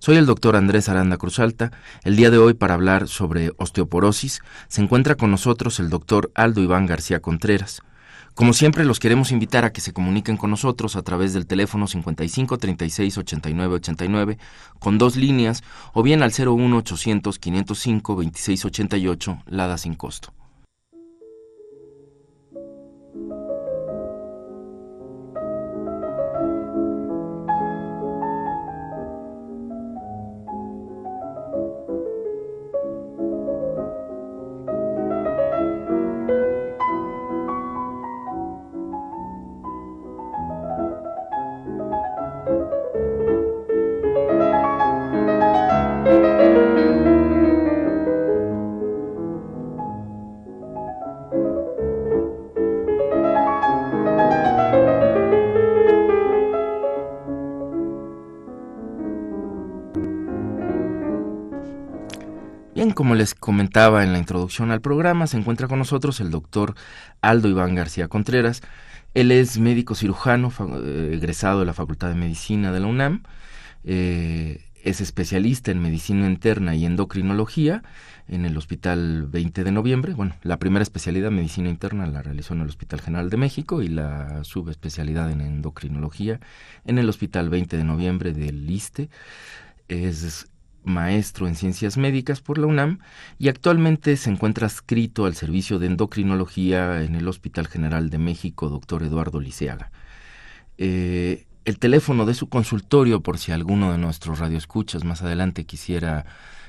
Soy el doctor Andrés Aranda Cruzalta. El día de hoy para hablar sobre osteoporosis se encuentra con nosotros el doctor Aldo Iván García Contreras. Como siempre los queremos invitar a que se comuniquen con nosotros a través del teléfono 55 36 89 89 con dos líneas o bien al 01 800 505 26 88 Lada sin costo. Como les comentaba en la introducción al programa, se encuentra con nosotros el doctor Aldo Iván García Contreras. Él es médico cirujano, eh, egresado de la Facultad de Medicina de la UNAM. Eh, es especialista en medicina interna y endocrinología en el Hospital 20 de Noviembre. Bueno, la primera especialidad, medicina interna, la realizó en el Hospital General de México y la subespecialidad en endocrinología en el Hospital 20 de Noviembre del ISTE. Es maestro en ciencias médicas por la UNAM y actualmente se encuentra adscrito al servicio de endocrinología en el Hospital General de México, doctor Eduardo Liceaga. Eh, el teléfono de su consultorio, por si alguno de nuestros radioescuchas más adelante quisiera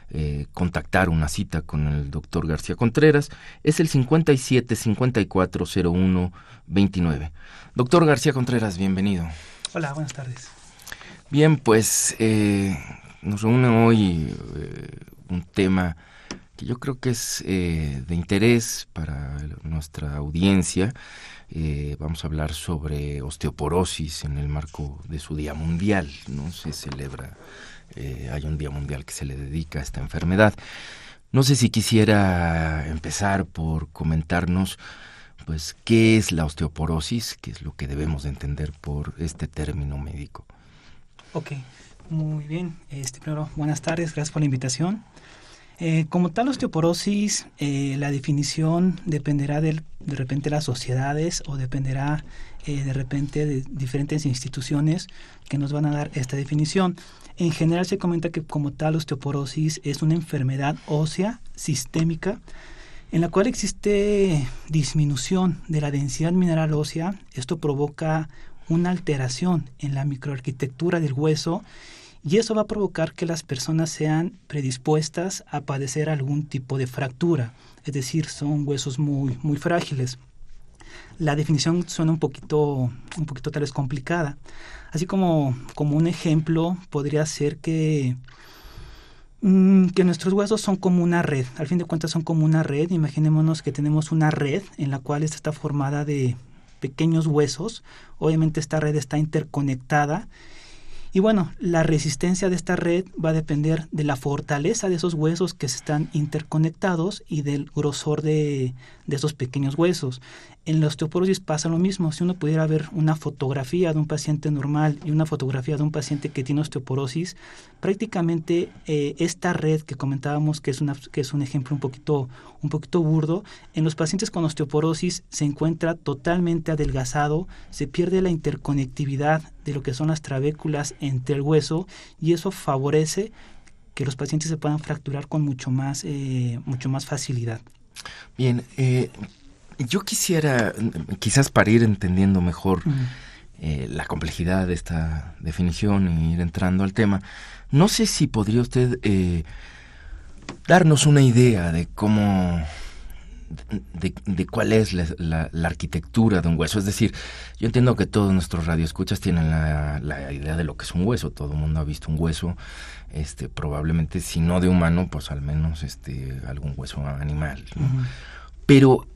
eh, contactar una cita con el doctor García Contreras, es el 57 54 01 29. Doctor García Contreras, bienvenido. Hola, buenas tardes. Bien, pues eh, nos reúne hoy eh, un tema que yo creo que es eh, de interés para nuestra audiencia. Eh, vamos a hablar sobre osteoporosis en el marco de su Día Mundial. ¿no? Se celebra, hay un Día Mundial que se le dedica a esta enfermedad. No sé si quisiera empezar por comentarnos pues qué es la osteoporosis, qué es lo que debemos de entender por este término médico. Ok. Muy bien, este, primero, buenas tardes, gracias por la invitación. Eh, como tal, osteoporosis, eh, la definición dependerá de, de repente de las sociedades o dependerá eh, de repente de diferentes instituciones que nos van a dar esta definición. En general se comenta que como tal osteoporosis es una enfermedad ósea sistémica en la cual existe disminución de la densidad mineral ósea. Esto provoca una alteración en la microarquitectura del hueso y eso va a provocar que las personas sean predispuestas a padecer algún tipo de fractura, es decir, son huesos muy, muy frágiles. La definición suena un poquito, un poquito tal vez complicada. Así como, como un ejemplo podría ser que, mm, que nuestros huesos son como una red. Al fin de cuentas son como una red. Imaginémonos que tenemos una red en la cual está formada de pequeños huesos. Obviamente esta red está interconectada y bueno, la resistencia de esta red va a depender de la fortaleza de esos huesos que están interconectados y del grosor de, de esos pequeños huesos. En la osteoporosis pasa lo mismo. Si uno pudiera ver una fotografía de un paciente normal y una fotografía de un paciente que tiene osteoporosis, prácticamente eh, esta red que comentábamos, que es, una, que es un ejemplo un poquito, un poquito burdo, en los pacientes con osteoporosis se encuentra totalmente adelgazado, se pierde la interconectividad de lo que son las trabéculas entre el hueso y eso favorece que los pacientes se puedan fracturar con mucho más, eh, mucho más facilidad. Bien, eh, yo quisiera, quizás para ir entendiendo mejor eh, la complejidad de esta definición y ir entrando al tema, no sé si podría usted darnos una idea de cómo de, cuál es la, arquitectura de un hueso. Es decir, yo entiendo que todos nuestros radioescuchas tienen la, idea de lo que es un hueso. Todo el mundo ha visto un hueso, este, probablemente si no de humano, pues al menos este, algún hueso animal. Pero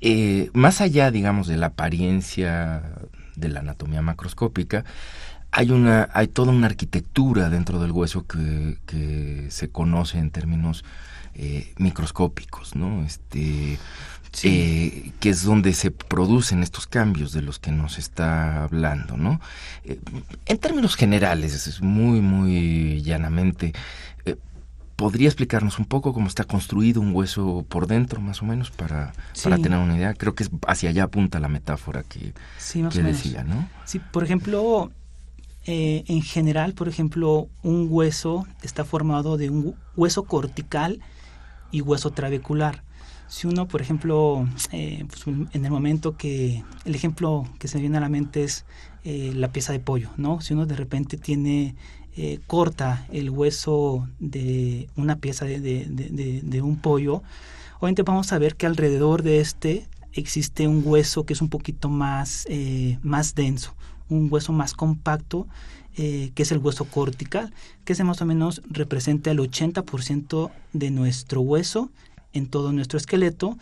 eh, más allá, digamos, de la apariencia de la anatomía macroscópica, hay una, hay toda una arquitectura dentro del hueso que, que se conoce en términos eh, microscópicos, ¿no? Este, eh, que es donde se producen estos cambios de los que nos está hablando, ¿no? Eh, en términos generales, muy, muy llanamente, ¿podría explicarnos un poco cómo está construido un hueso por dentro, más o menos, para, para tener una idea? Creo que es hacia allá apunta la metáfora que, que decía, ¿no? Sí, por ejemplo, en general, por ejemplo, un hueso está formado de un hueso cortical y hueso trabecular. Si uno, por ejemplo, eh, pues, en el momento que el ejemplo que se viene a la mente es eh, la pieza de pollo, ¿no? Si uno de repente tiene eh, corta el hueso de una pieza de, de, un pollo, obviamente vamos a ver que alrededor de este existe un hueso que es un poquito más, más denso, un hueso más compacto que es el hueso cortical, que se más o menos representa el 80% de nuestro hueso en todo nuestro esqueleto.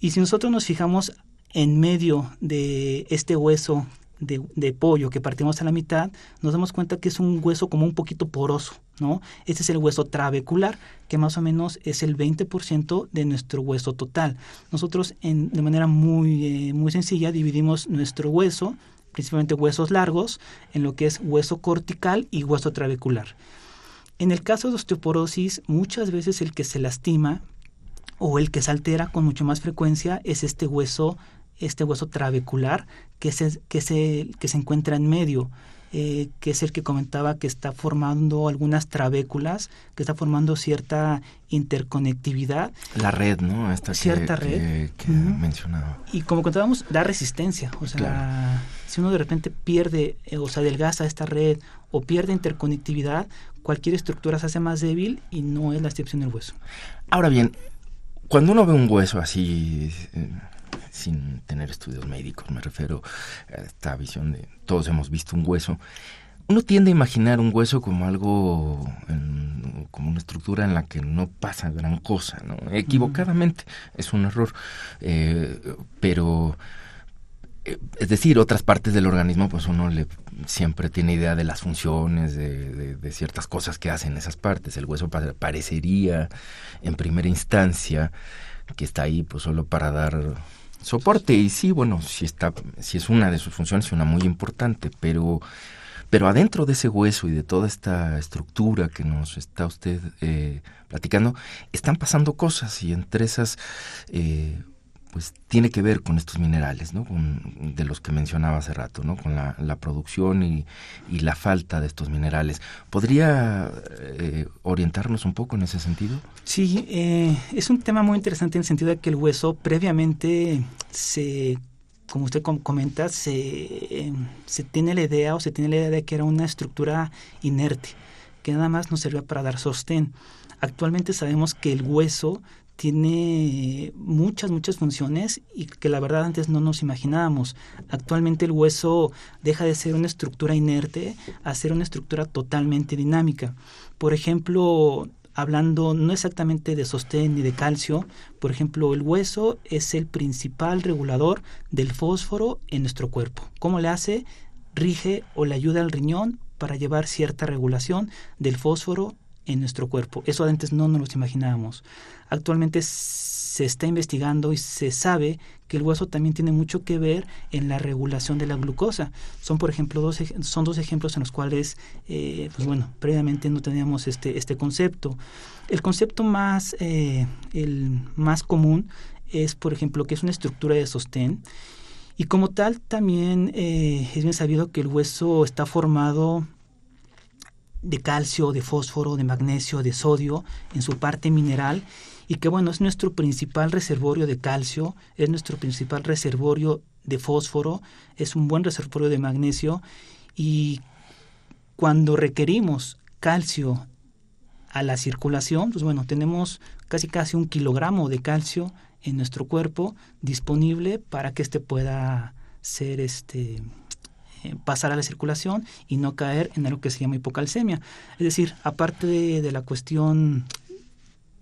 Y si nosotros nos fijamos en medio de este hueso de, pollo que partimos a la mitad, nos damos cuenta que es un hueso como un poquito poroso, ¿no? Este es el hueso trabecular, que más o menos es el 20% de nuestro hueso total. Nosotros en, de manera muy, eh, muy sencilla dividimos nuestro hueso principalmente huesos largos, en lo que es hueso cortical y hueso trabecular. En el caso de osteoporosis, muchas veces el que se lastima o el que se altera con mucho más frecuencia es este hueso, este hueso trabecular que, se, que, se, que se encuentra en medio. Eh, que es el que comentaba que está formando algunas trabéculas, que está formando cierta interconectividad. La red, ¿no? Esta cierta red. Que, mencionaba. Y como contábamos, da resistencia. O sea, si uno de repente pierde eh, o se adelgaza esta red o pierde interconectividad, cualquier estructura se hace más débil y no es la excepción del hueso. Ahora bien, cuando uno ve un hueso así, eh, sin tener estudios médicos, me refiero a esta visión de todos hemos visto un hueso, uno tiende a imaginar un hueso como algo, como una estructura en la que no pasa gran cosa, ¿no? Equivocadamente, es un error, eh, pero es decir, otras partes del organismo, pues uno le siempre tiene idea de las funciones, de, ciertas cosas que hacen esas partes. El hueso parecería, en primera instancia, que está ahí pues solo para dar soporte. Y sí, bueno, si está, si es una de sus funciones, una muy importante, pero pero adentro de ese hueso y de toda esta estructura que nos está usted eh, platicando, están pasando cosas y entre esas eh, pues tiene que ver con estos minerales, ¿no? de los que mencionaba hace rato, ¿no? Con la, producción y, la falta de estos minerales. ¿Podría eh, orientarnos un poco en ese sentido? Sí, eh, es un tema muy interesante en el sentido de que el hueso previamente se como usted comenta, se, se tiene la idea o se tiene la idea de que era una estructura inerte, que nada más nos servía para dar sostén. Actualmente sabemos que el hueso tiene muchas, muchas funciones y que la verdad antes no nos imaginábamos. Actualmente el hueso deja de ser una estructura inerte a ser una estructura totalmente dinámica. Por ejemplo, hablando no exactamente de sostén ni de calcio, por ejemplo, el hueso es el principal regulador del fósforo en nuestro cuerpo. ¿Cómo le hace? Rige o le ayuda al riñón para llevar cierta regulación del fósforo en nuestro cuerpo. Eso antes no nos lo imaginábamos. Actualmente se está investigando y se sabe que el hueso también tiene mucho que ver en la regulación de la glucosa. Son, por ejemplo, dos, son dos ejemplos en los cuales, eh, pues bueno, previamente no teníamos este, este concepto. El concepto más, eh, el más común es, por ejemplo, que es una estructura de sostén. Y como tal, también eh, es bien sabido que el hueso está formado de calcio, de fósforo, de magnesio, de sodio en su parte mineral y que bueno, es nuestro principal reservorio de calcio, es nuestro principal reservorio de fósforo, es un buen reservorio de magnesio y cuando requerimos calcio a la circulación, pues bueno, tenemos casi casi un kilogramo de calcio en nuestro cuerpo disponible para que éste pueda ser este pasar a la circulación y no caer en algo que se llama hipocalcemia. Es decir, aparte de, la cuestión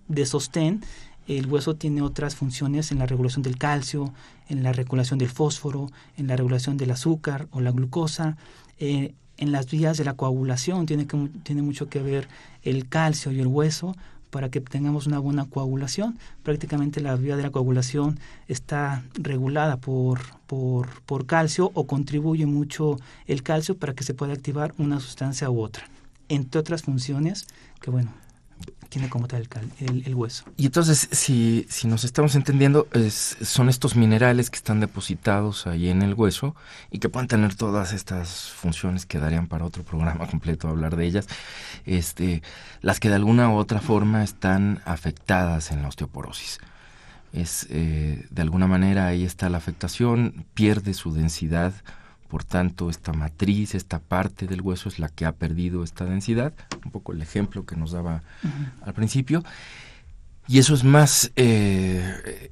de sostén, el hueso tiene otras funciones en la regulación del calcio, en la regulación del fósforo, en la regulación del azúcar o la glucosa, eh, en las vías de la coagulación tiene, que, tiene mucho que ver el calcio y el hueso para que tengamos una buena coagulación. Prácticamente la vía de la coagulación está regulada por, por, por calcio o contribuye mucho el calcio para que se pueda activar una sustancia u otra, entre otras funciones que, bueno, tiene como tal el, hueso. Y entonces, si, si nos estamos entendiendo, son estos minerales que están depositados ahí en el hueso y que pueden tener todas estas funciones que darían para otro programa completo hablar de ellas, este, las que de alguna u otra forma están afectadas en la osteoporosis. Es, eh, de alguna manera ahí está la afectación, pierde su densidad, por tanto, esta matriz, esta parte del hueso es la que ha perdido esta densidad, un poco el ejemplo que nos daba al principio. Y eso es más, eh,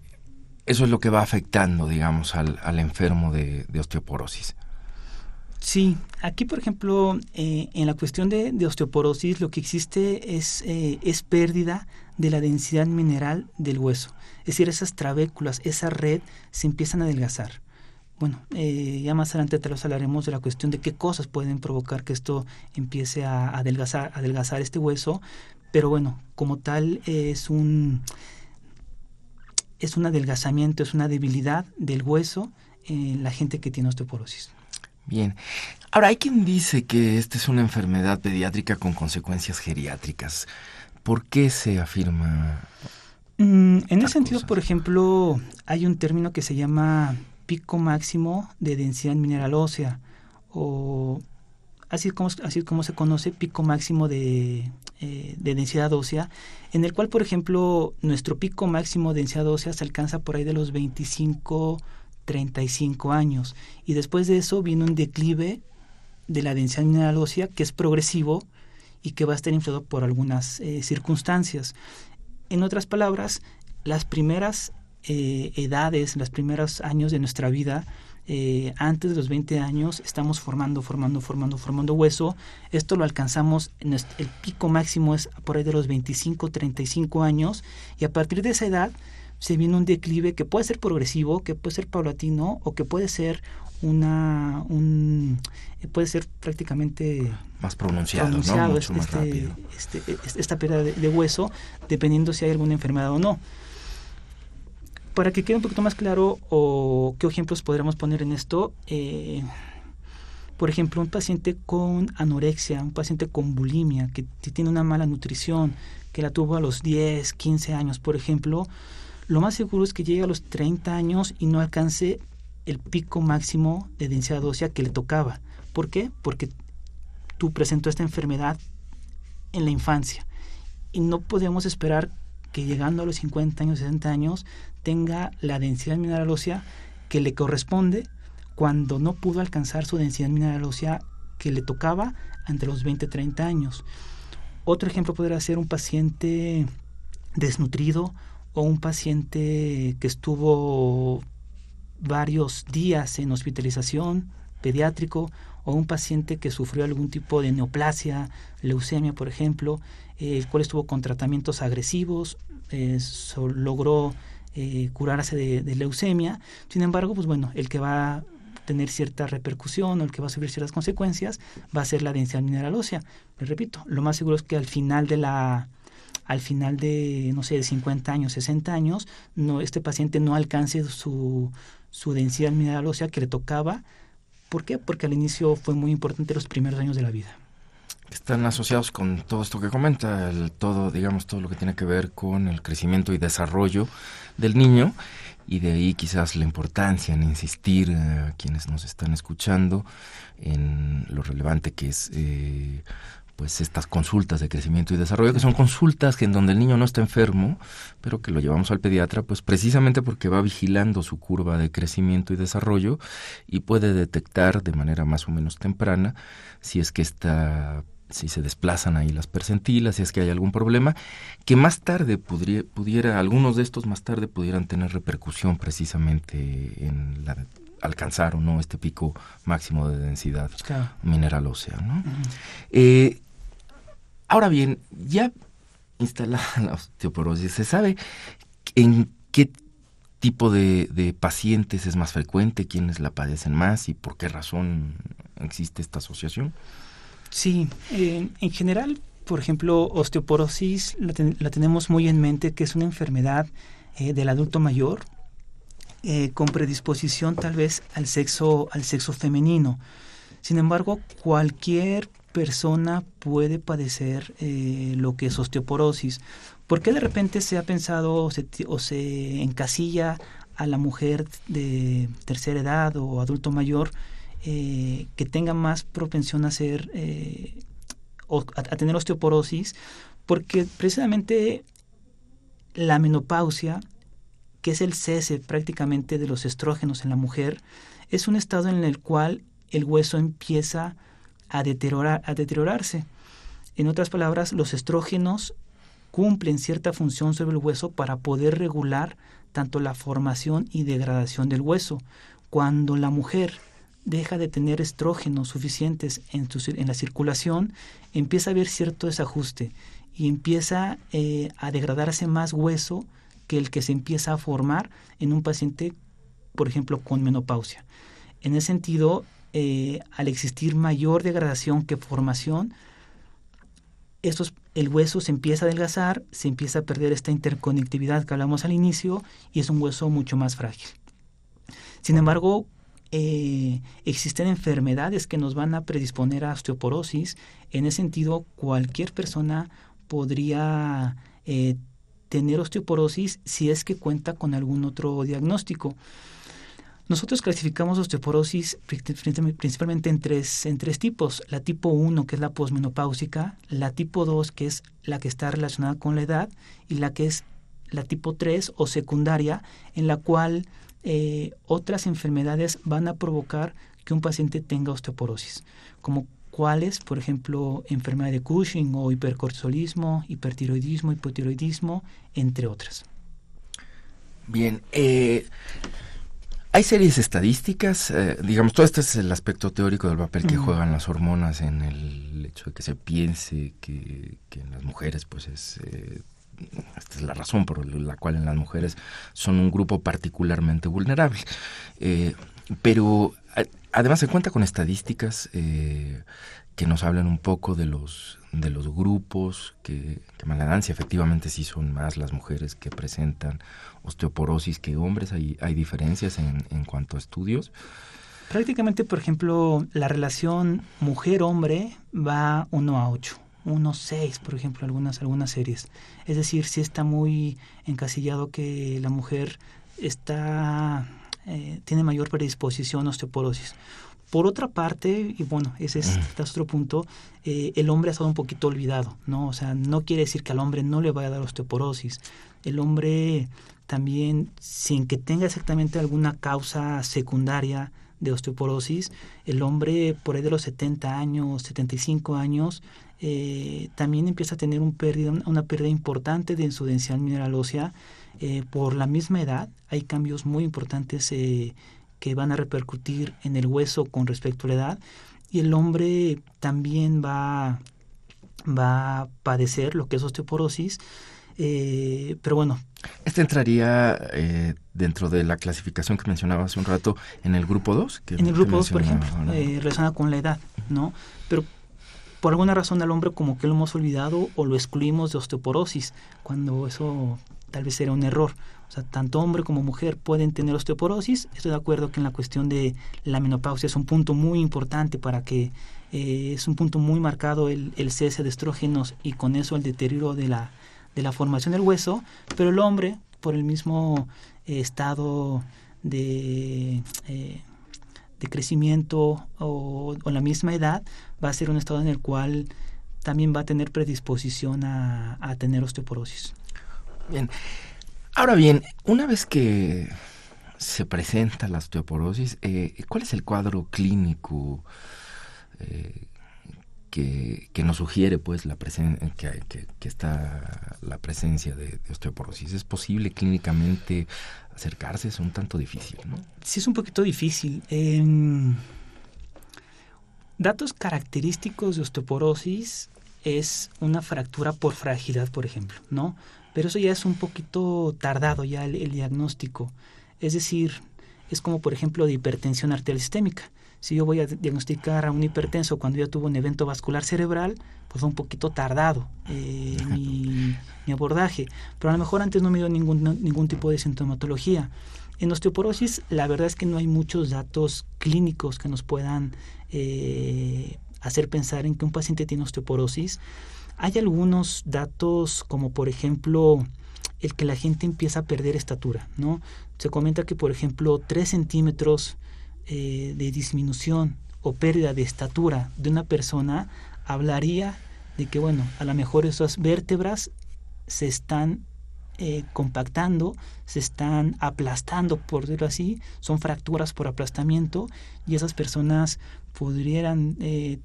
eso es lo que va afectando, digamos, al, enfermo de, osteoporosis. Sí, aquí por ejemplo, eh, en la cuestión de, osteoporosis lo que existe es, eh, es pérdida de la densidad mineral del hueso. Es decir, esas trabéculas, esa red se empiezan a adelgazar. Bueno, eh, ya más adelante te los hablaremos de la cuestión de qué cosas pueden provocar que esto empiece a adelgazar, adelgazar este hueso, pero bueno, como tal es un es un adelgazamiento, es una debilidad del hueso en la gente que tiene osteoporosis. Bien. Ahora, hay quien dice que esta es una enfermedad pediátrica con consecuencias geriátricas. ¿Por qué se afirma? Mm, en ese sentido, por ejemplo, hay un término que se llama pico máximo de densidad mineral ósea o así como, así como se conoce pico máximo de, eh, de, densidad ósea, en el cual, por ejemplo, nuestro pico máximo de densidad ósea se alcanza por ahí de los 25, 35 años. Y después de eso viene un declive de la densidad mineral ósea que es progresivo y que va a estar influido por algunas eh, circunstancias. En otras palabras, las primeras eh, edades, los primeros años de nuestra vida, eh, antes de los 20 años, estamos formando, formando, formando, formando hueso. Esto lo alcanzamos, en el pico máximo es por ahí de los 25, 35 años, y a partir de esa edad se viene un declive que puede ser progresivo, que puede ser paulatino o que puede ser una un puede ser prácticamente más pronunciado, ¿no? Mucho más este, rápido. Este, esta pérdida de, hueso dependiendo si hay alguna enfermedad o no para que quede un poquito más claro o qué ejemplos podríamos poner en esto, eh, por ejemplo, un paciente con anorexia, un paciente con bulimia, que tiene una mala nutrición, que la tuvo a los 10, 15 años, por ejemplo, lo más seguro es que llegue a los 30 años y no alcance el pico máximo de densidad ósea que le tocaba. ¿Por qué? Porque tú presentó esta enfermedad en la infancia y no podemos esperar que llegando a los 50 años, 60 años, tenga la densidad mineral ósea que le corresponde cuando no pudo alcanzar su densidad mineral ósea que le tocaba entre los 20 y 30 años. Otro ejemplo podría ser un paciente desnutrido o un paciente que estuvo varios días en hospitalización pediátrico o un paciente que sufrió algún tipo de neoplasia, leucemia, por ejemplo, el cual estuvo con tratamientos agresivos, eh, logró eh, curarse de, leucemia. Sin embargo, pues bueno, el que va a tener cierta repercusión o el que va a sufrir ciertas consecuencias va a ser la densidad mineral ósea. Les repito, lo más seguro es que al final de la al final de, no sé, de 50 años, 60 años, no, este paciente no alcance su, su densidad mineral ósea que le tocaba. ¿Por qué? Porque al inicio fue muy importante los primeros años de la vida están asociados con todo esto que comenta, todo, digamos, todo lo que tiene que ver con el crecimiento y desarrollo del niño. Y de ahí quizás la importancia en insistir a quienes nos están escuchando en lo relevante que es eh, pues estas consultas de crecimiento y desarrollo, que son consultas en donde el niño no está enfermo, pero que lo llevamos al pediatra, pues precisamente porque va vigilando su curva de crecimiento y desarrollo y puede detectar de manera más o menos temprana si es que está si se desplazan ahí las percentilas, si es que hay algún problema, que más tarde pudiera, pudiera algunos de estos más tarde pudieran tener repercusión precisamente en la alcanzar o no este pico máximo de densidad mineral ósea. ¿no? eh, Ahora bien, ya instalada la osteoporosis, ¿se sabe en qué tipo de, pacientes es más frecuente, quiénes la padecen más y por qué razón existe esta asociación? Sí, en general, por ejemplo, osteoporosis la, tenemos muy en mente que es una enfermedad eh, del adulto mayor eh, con predisposición tal vez al sexo, al sexo femenino. Sin embargo, cualquier persona puede padecer eh, lo que es osteoporosis. ¿Por qué de repente se ha pensado o se, encasilla a la mujer de tercera edad o adulto mayor eh, que tenga más propensión a ser eh, a, tener osteoporosis? Porque precisamente la menopausia, que es el cese prácticamente de los estrógenos en la mujer, es un estado en el cual el hueso empieza a, deteriorar, a deteriorarse. En otras palabras, los estrógenos cumplen cierta función sobre el hueso para poder regular tanto la formación y degradación del hueso. Cuando la mujer deja de tener estrógenos suficientes en, en la circulación, empieza a haber cierto desajuste y empieza eh, a degradarse más hueso que el que se empieza a formar en un paciente, por ejemplo, con menopausia. En ese sentido, eh, al existir mayor degradación que formación, estos, el hueso se empieza a adelgazar, se empieza a perder esta interconectividad que hablamos al inicio y es un hueso mucho más frágil. Sin embargo, eh, existen enfermedades que nos van a predisponer a osteoporosis. En ese sentido, cualquier persona podría eh, tener osteoporosis si es que cuenta con algún otro diagnóstico. Nosotros clasificamos osteoporosis principalmente en tres, en tres tipos. La tipo 1, que es la posmenopáusica, la tipo 2, que es la que está relacionada con la edad, y la que es la tipo 3 o secundaria, en la cual eh, otras enfermedades van a provocar que un paciente tenga osteoporosis, como cuáles, por ejemplo, enfermedad de Cushing o hipercortisolismo, hipertiroidismo, hipotiroidismo, entre otras. Bien, eh, hay series estadísticas, eh, digamos, todo este es el aspecto teórico del papel que juegan las hormonas en el hecho de que se piense que, en las mujeres, pues es... Eh, esta es la razón por la cual en las mujeres son un grupo particularmente vulnerable. Eh, pero además se cuenta con estadísticas que nos hablan un poco de los de los grupos que, que maladancia efectivamente sí son más las mujeres que presentan osteoporosis que hombres. Hay, hay diferencias en, en cuanto a estudios. Prácticamente por ejemplo la relación mujer hombre va 1 a 8 1 a 6 por ejemplo algunas algunas series es decir si está muy encasillado que la mujer está eh, tiene mayor predisposición a osteoporosis por otra parte, y bueno, ese es este otro punto, eh, el hombre ha estado un poquito olvidado, ¿no? O sea, no quiere decir que al hombre no le vaya a dar osteoporosis. El hombre también, sin que tenga exactamente alguna causa secundaria de osteoporosis, el hombre por ahí de los 70 años, 75 años, eh, también empieza a tener un pérdida, una pérdida importante de su densidad mineral ósea. Eh, por la misma edad, hay cambios muy importantes que van a repercutir en el hueso con respecto a la edad y el hombre también va, va a padecer lo que es osteoporosis. Eh, pero bueno. Este entraría eh, dentro de la clasificación que mencionaba hace un rato en el grupo 2. En el grupo 2, por ejemplo, eh, relaciona con la edad, ¿no? Pero por alguna razón al hombre como que lo hemos olvidado o lo excluimos de osteoporosis, cuando eso tal vez era un error. O sea, tanto hombre como mujer pueden tener osteoporosis. Estoy de acuerdo que en la cuestión de la menopausia es un punto muy importante para que eh, es un punto muy marcado el, cese de estrógenos y con eso el deterioro de la, de la formación del hueso, pero el hombre, por el mismo eh, estado de, eh, de crecimiento o, o, la misma edad, va a ser un estado en el cual también va a tener predisposición a, tener osteoporosis. Bien. Ahora bien, una vez que se presenta la osteoporosis, eh, ¿cuál es el cuadro clínico eh, que, nos sugiere pues la presen que, que, está la presencia de, osteoporosis? ¿Es posible clínicamente acercarse? Es un tanto difícil, ¿no? Sí, es un poquito difícil. Datos característicos de osteoporosis es una fractura por fragilidad, por ejemplo, ¿no? Pero eso ya es un poquito tardado ya el, diagnóstico. Es decir, es como por ejemplo de hipertensión arterial sistémica. Si yo voy a diagnosticar a un hipertenso cuando ya tuvo un evento vascular cerebral, pues un poquito tardado eh, mi, abordaje. Pero a lo mejor antes no me dio ningún, ningún tipo de sintomatología. En osteoporosis, la verdad es que no hay muchos datos clínicos que nos puedan eh, hacer pensar en que un paciente tiene osteoporosis. Hay algunos datos como por ejemplo el que la gente empieza a perder estatura, ¿no? Se comenta que por ejemplo 3 centímetros eh, de disminución o pérdida de estatura de una persona hablaría de que bueno, a lo mejor esas vértebras se están eh, compactando, se están aplastando, por decirlo así, son fracturas por aplastamiento y esas personas podrían eh,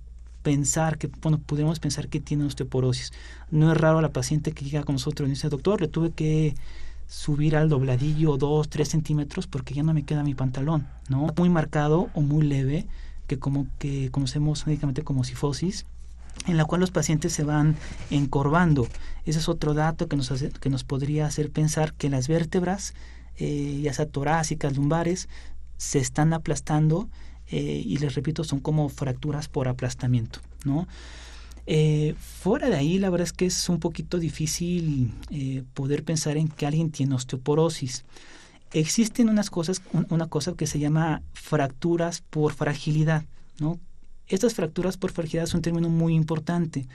pensar que, bueno, pudiéramos pensar que tiene osteoporosis. No es raro la paciente que llega con nosotros y dice, doctor, le tuve que subir al dobladillo dos, tres centímetros porque ya no me queda mi pantalón, ¿no? Muy marcado o muy leve, que como que conocemos médicamente como sifosis, en la cual los pacientes se van encorvando. Ese es otro dato que nos, que nos podría hacer pensar que las vértebras, eh, ya sea torácicas, lumbares, se están aplastando eh, y les repito, son como fracturas por aplastamiento, ¿no? Eh, fuera de ahí, la verdad es que es un poquito difícil poder pensar en que alguien tiene osteoporosis. Existen unas cosas, una cosa que se llama fracturas por fragilidad, ¿no? Estas fracturas por fragilidad son un término muy importante.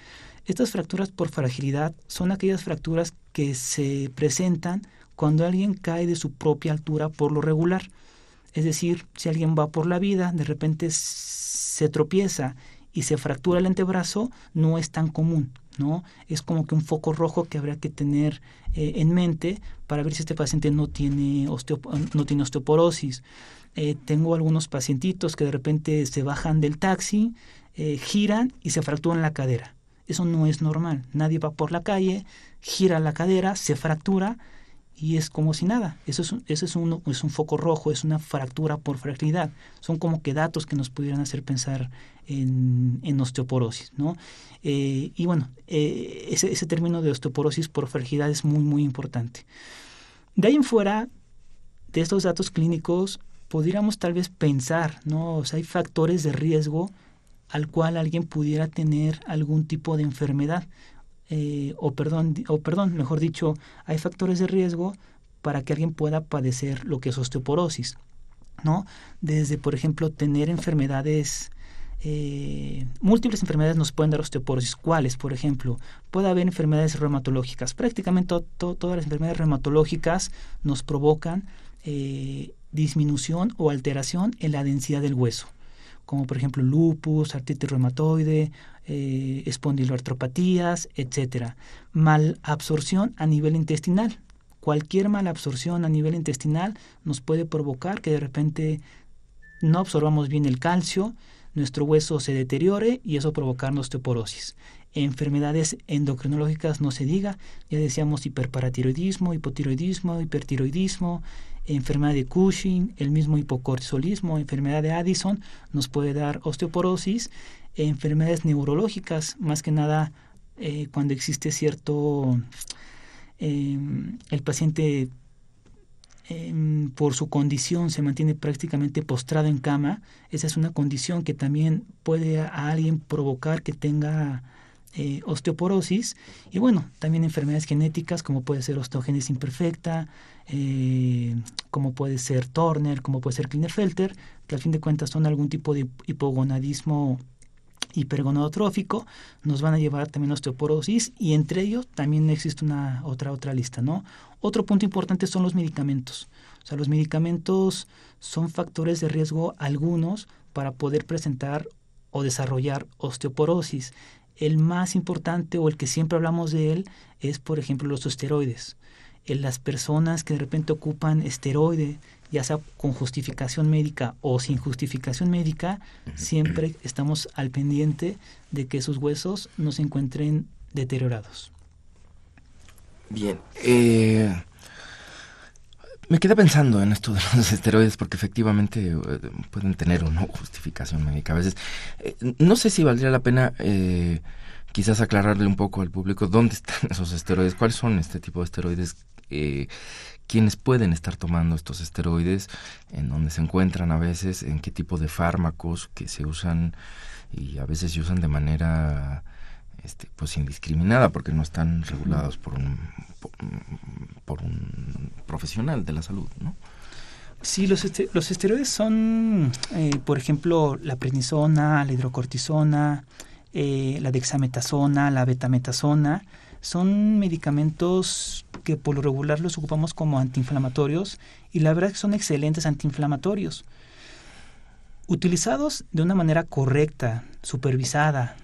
Estas fracturas por fragilidad son aquellas fracturas que se presentan cuando alguien cae de su propia altura por lo regular. Es decir, si alguien va por la vida, de repente se tropieza y se fractura el antebrazo, no es tan común, ¿no? Es como que un foco rojo que habría que tener eh, en mente para ver si este paciente no tiene, no tiene osteoporosis. Eh, tengo algunos pacientitos que de repente se bajan del taxi, eh, giran y se fracturan la cadera. Eso no es normal. Nadie va por la calle, gira la cadera, se fractura y es como si nada. Eso es, eso es, un, es un foco rojo, es una fractura por fragilidad. Son como que datos que nos pudieran hacer pensar en, osteoporosis. ¿no? Eh, y bueno, ese, ese término de osteoporosis por fragilidad es muy, muy importante. De ahí en fuera, de estos datos clínicos, podríamos tal vez pensar, ¿no? O sea, hay factores de riesgo al cual alguien pudiera tener algún tipo de enfermedad eh, o, perdón, o perdón, mejor dicho, hay factores de riesgo para que alguien pueda padecer lo que es osteoporosis, ¿no? Desde, por ejemplo, tener enfermedades, eh, múltiples enfermedades nos pueden dar osteoporosis. ¿Cuáles? Por ejemplo, puede haber enfermedades reumatológicas. Prácticamente todas las enfermedades reumatológicas nos provocan eh, disminución o alteración en la densidad del hueso como por ejemplo lupus, artritis reumatoide, eh, espondiloartropatías, etcétera. Malabsorción a nivel intestinal. Cualquier malabsorción a nivel intestinal nos puede provocar que de repente no absorbamos bien el calcio, nuestro hueso se deteriore y eso provocar osteoporosis. Enfermedades endocrinológicas no se diga, ya decíamos hiperparatiroidismo, hipotiroidismo, hipertiroidismo, enfermedad de Cushing, el mismo hipocortisolismo, enfermedad de Addison, nos puede dar osteoporosis, enfermedades neurológicas, más que nada eh, cuando existe cierto, em, el paciente em, por su condición se mantiene prácticamente postrado en cama, esa es una condición que también puede a alguien provocar que tenga eh, osteoporosis y bueno, también enfermedades genéticas como puede ser osteogénesis imperfecta, eh, como puede ser Turner, como puede ser Klinefelter, que al fin de cuentas son algún tipo de hipogonadismo hipergonadotrófico, nos van a llevar también a osteoporosis y entre ellos también existe una otra otra lista, ¿no? Otro punto importante son los medicamentos. O sea, los medicamentos son factores de riesgo algunos para poder presentar o desarrollar osteoporosis. El más importante o el que siempre hablamos de él es, por ejemplo, los esteroides. En las personas que de repente ocupan esteroide, ya sea con justificación médica o sin justificación médica, siempre estamos al pendiente de que sus huesos no se encuentren deteriorados. Bien, eh, me quedé pensando en esto de los esteroides porque efectivamente eh, pueden tener o no justificación médica. A veces, eh, no sé si valdría la pena eh, quizás aclararle un poco al público dónde están esos esteroides, cuáles son este tipo de esteroides, quiénes pueden estar tomando estos esteroides, en dónde se encuentran a veces, en qué tipo de fármacos que se usan y a veces se usan de manera este, pues indiscriminada porque no están regulados por un, profesional de la salud, ¿no? Sí, los, los esteroides son, eh, por ejemplo, la prednisona, la hidrocortisona, eh, la dexametasona, la betametasona. Son medicamentos que por lo regular los ocupamos como antiinflamatorios y la verdad es que son excelentes antiinflamatorios. Utilizados de una manera correcta, supervisada,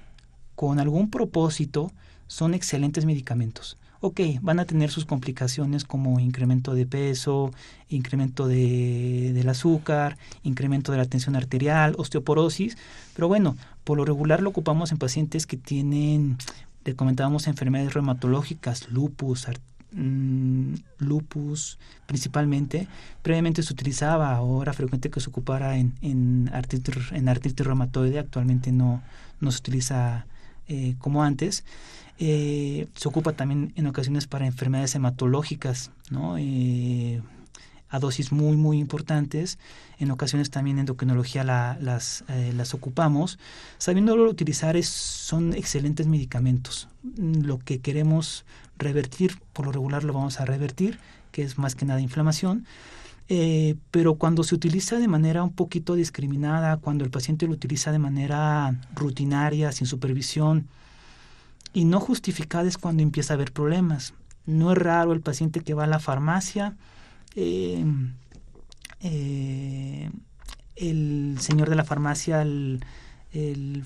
con algún propósito, son excelentes medicamentos. Ok, van a tener sus complicaciones como incremento de peso, incremento de, del azúcar, incremento de la tensión arterial, osteoporosis, pero bueno, por lo regular lo ocupamos en pacientes que tienen, le comentábamos, enfermedades reumatológicas, lupus, mm, lupus principalmente. Previamente se utilizaba, ahora frecuente que se ocupara en, en, artritis, en artritis reumatoide, actualmente no, no se utiliza eh, como antes. Eh, se ocupa también en ocasiones para enfermedades hematológicas. Eh, a dosis muy, muy importantes. En ocasiones también endocrinología las, las ocupamos. Sabiéndolo utilizar es, son excelentes medicamentos. Lo que queremos revertir, por lo regular lo vamos a revertir, que es más que nada inflamación. Eh, pero cuando se utiliza de manera un poquito discriminada, cuando el paciente lo utiliza de manera rutinaria, sin supervisión y no justificada es cuando empieza a haber problemas. No es raro el paciente que va a la farmacia, eh, eh, el señor de la farmacia le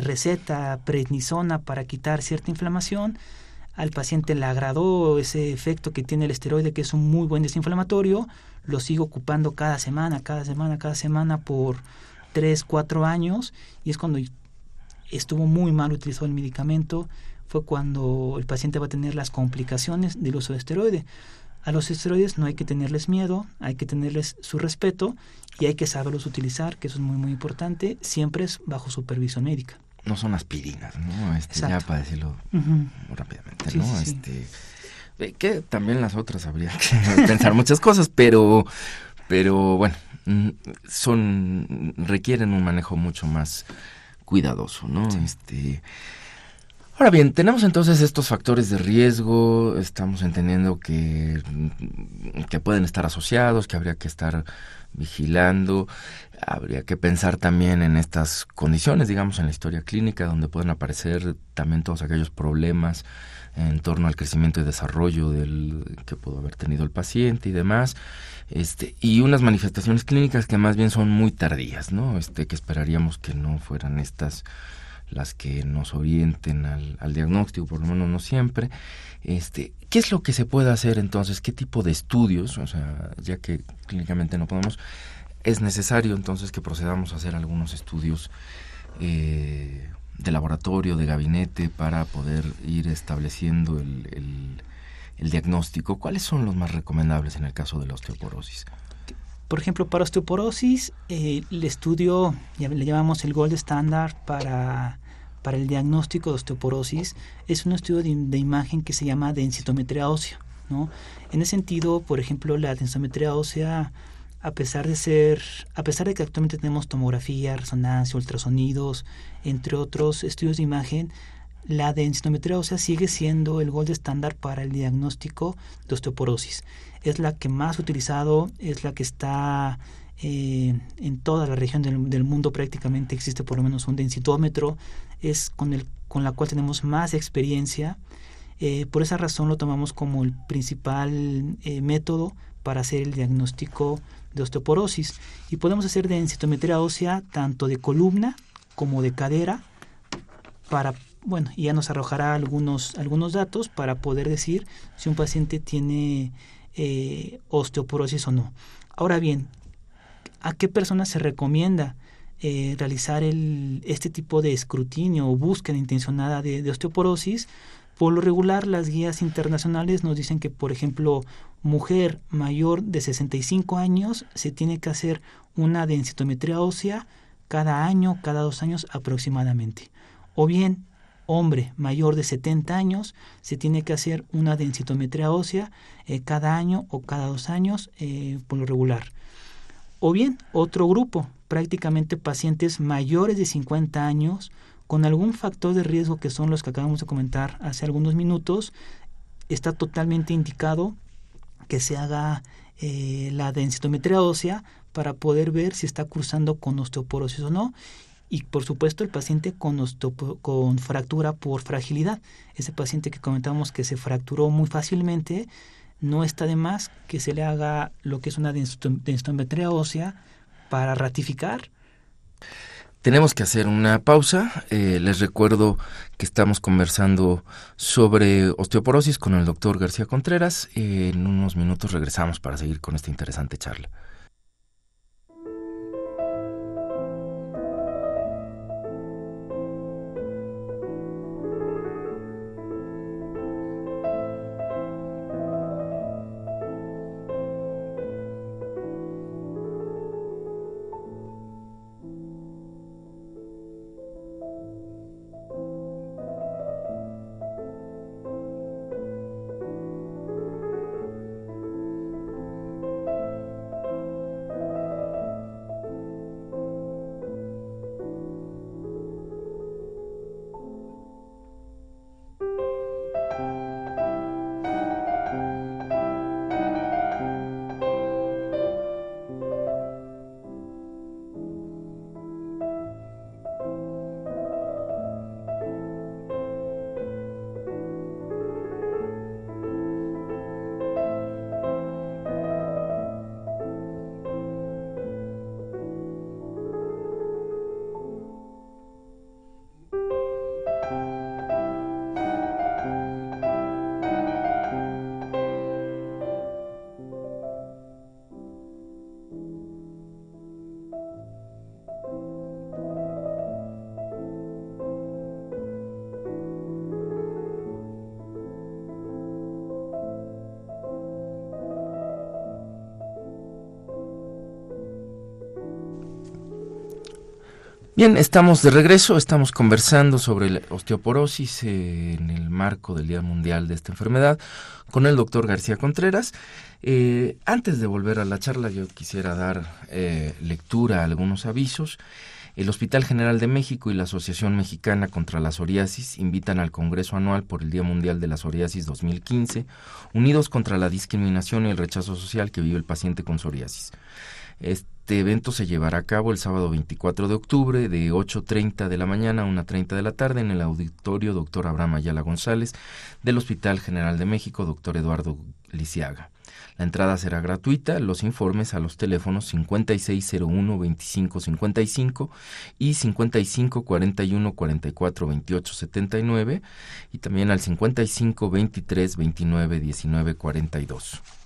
receta prednisona para quitar cierta inflamación al paciente le agradó ese efecto que tiene el esteroide, que es un muy buen desinflamatorio, lo sigo ocupando cada semana, cada semana, cada semana por 3, 4 años y es cuando estuvo muy mal utilizado el medicamento, fue cuando el paciente va a tener las complicaciones del uso de esteroide. A los esteroides no hay que tenerles miedo, hay que tenerles su respeto y hay que saberlos utilizar, que eso es muy muy importante, siempre es bajo supervisión médica no son aspirinas, ¿no? Este, ya para decirlo rápidamente, ¿no? este, que también las otras habría que pensar muchas cosas, pero, pero bueno, mm, son requieren un manejo mucho más cuidadoso, ¿no? Este, ahora bien, tenemos entonces estos factores de riesgo, estamos entendiendo que, que pueden estar asociados, que habría que estar vigilando. Habría que pensar también en estas condiciones, digamos, en la historia clínica, donde pueden aparecer también todos aquellos problemas en torno al crecimiento y desarrollo del que pudo haber tenido el paciente y demás, este, y unas manifestaciones clínicas que más bien son muy tardías, ¿no? Este, que esperaríamos que no fueran estas las que nos orienten al, diagnóstico, por lo menos no siempre. Este, ¿Qué es lo que se puede hacer entonces? ¿Qué tipo de estudios? O sea, ya que clínicamente no podemos, es necesario entonces que procedamos a hacer algunos estudios eh, de laboratorio, de gabinete, para poder ir estableciendo el, diagnóstico. ¿Cuáles son los más recomendables en el caso de la osteoporosis? Por ejemplo, para osteoporosis, eh, el estudio, le llamamos el gold standard para para el diagnóstico de osteoporosis es un estudio de, imagen que se llama densitometría ósea. ¿no? En ese sentido, por ejemplo, la densitometría ósea, a pesar de ser, a pesar de que actualmente tenemos tomografía, resonancia, ultrasonidos, entre otros estudios de imagen, la densitometría ósea sigue siendo el gold estándar para el diagnóstico de osteoporosis. Es la que más utilizado, es la que está eh, en toda la región del, mundo prácticamente existe por lo menos un densitómetro, es con, el, con la cual tenemos más experiencia. Eh, por esa razón lo tomamos como el principal eh, método para hacer el diagnóstico de osteoporosis. Y podemos hacer densitometría ósea tanto de columna como de cadera para, bueno, ya nos arrojará algunos, algunos datos para poder decir si un paciente tiene osteoporosis o no. Ahora bien, ¿a qué personas se recomienda eh, realizar este tipo de escrutinio o búsqueda intencionada de, de osteoporosis? Por lo regular, las guías internacionales nos dicen que, por ejemplo, mujer mayor de 65 años se tiene que hacer una densitometría ósea cada año, cada dos años aproximadamente. O bien, hombre mayor de 70 años se tiene que hacer una densitometría ósea eh, cada año o cada dos años eh, por lo regular. O bien, otro grupo, prácticamente pacientes mayores de 50 años con algún factor de riesgo que son los que acabamos de comentar hace algunos minutos, está totalmente indicado que se haga eh, la densitometría ósea para poder ver si está cursando con osteoporosis o no. Y por supuesto el paciente con, con fractura por fragilidad. Ese paciente que comentamos que se fracturó muy fácilmente, no está de más que se le haga lo que es una densitometría ósea para ratificar tenemos que hacer una pausa. Eh, les recuerdo que estamos conversando sobre osteoporosis con el doctor García Contreras. en unos minutos regresamos para seguir con esta interesante charla. Bien, estamos de regreso, estamos conversando sobre la osteoporosis en el marco del Día Mundial de esta enfermedad con el doctor García Contreras. Eh, antes de volver a la charla, yo quisiera dar eh, lectura a algunos avisos. El Hospital General de México y la Asociación Mexicana contra la Psoriasis invitan al Congreso Anual por el Día Mundial de la Psoriasis 2015, unidos contra la discriminación y el rechazo social que vive el paciente con psoriasis. Evento se llevará a cabo el sábado 24 de octubre de 8.30 de la mañana a 1.30 de la tarde en el auditorio Dr. Abraham Ayala González del Hospital General de México, Dr. Eduardo Lisiaga. La entrada será gratuita, los informes a los teléfonos 5601-2555 y 5541-442879 y también al 5523-291942.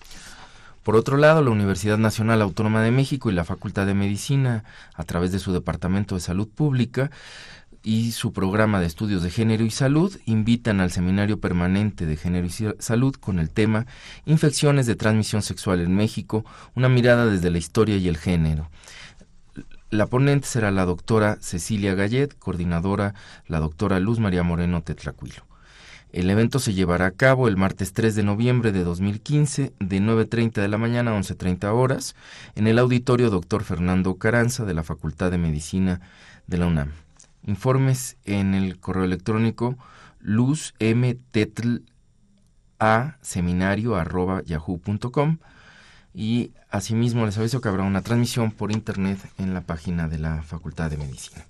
Por otro lado, la Universidad Nacional Autónoma de México y la Facultad de Medicina, a través de su Departamento de Salud Pública y su programa de estudios de género y salud, invitan al Seminario Permanente de Género y Salud con el tema Infecciones de transmisión sexual en México, una mirada desde la historia y el género. La ponente será la doctora Cecilia Gallet, coordinadora la doctora Luz María Moreno Tetlacuilo. El evento se llevará a cabo el martes 3 de noviembre de 2015 de 9.30 de la mañana a 11.30 horas en el auditorio Dr. Fernando Caranza de la Facultad de Medicina de la UNAM. Informes en el correo electrónico luzmtetla y asimismo les aviso que habrá una transmisión por internet en la página de la Facultad de Medicina.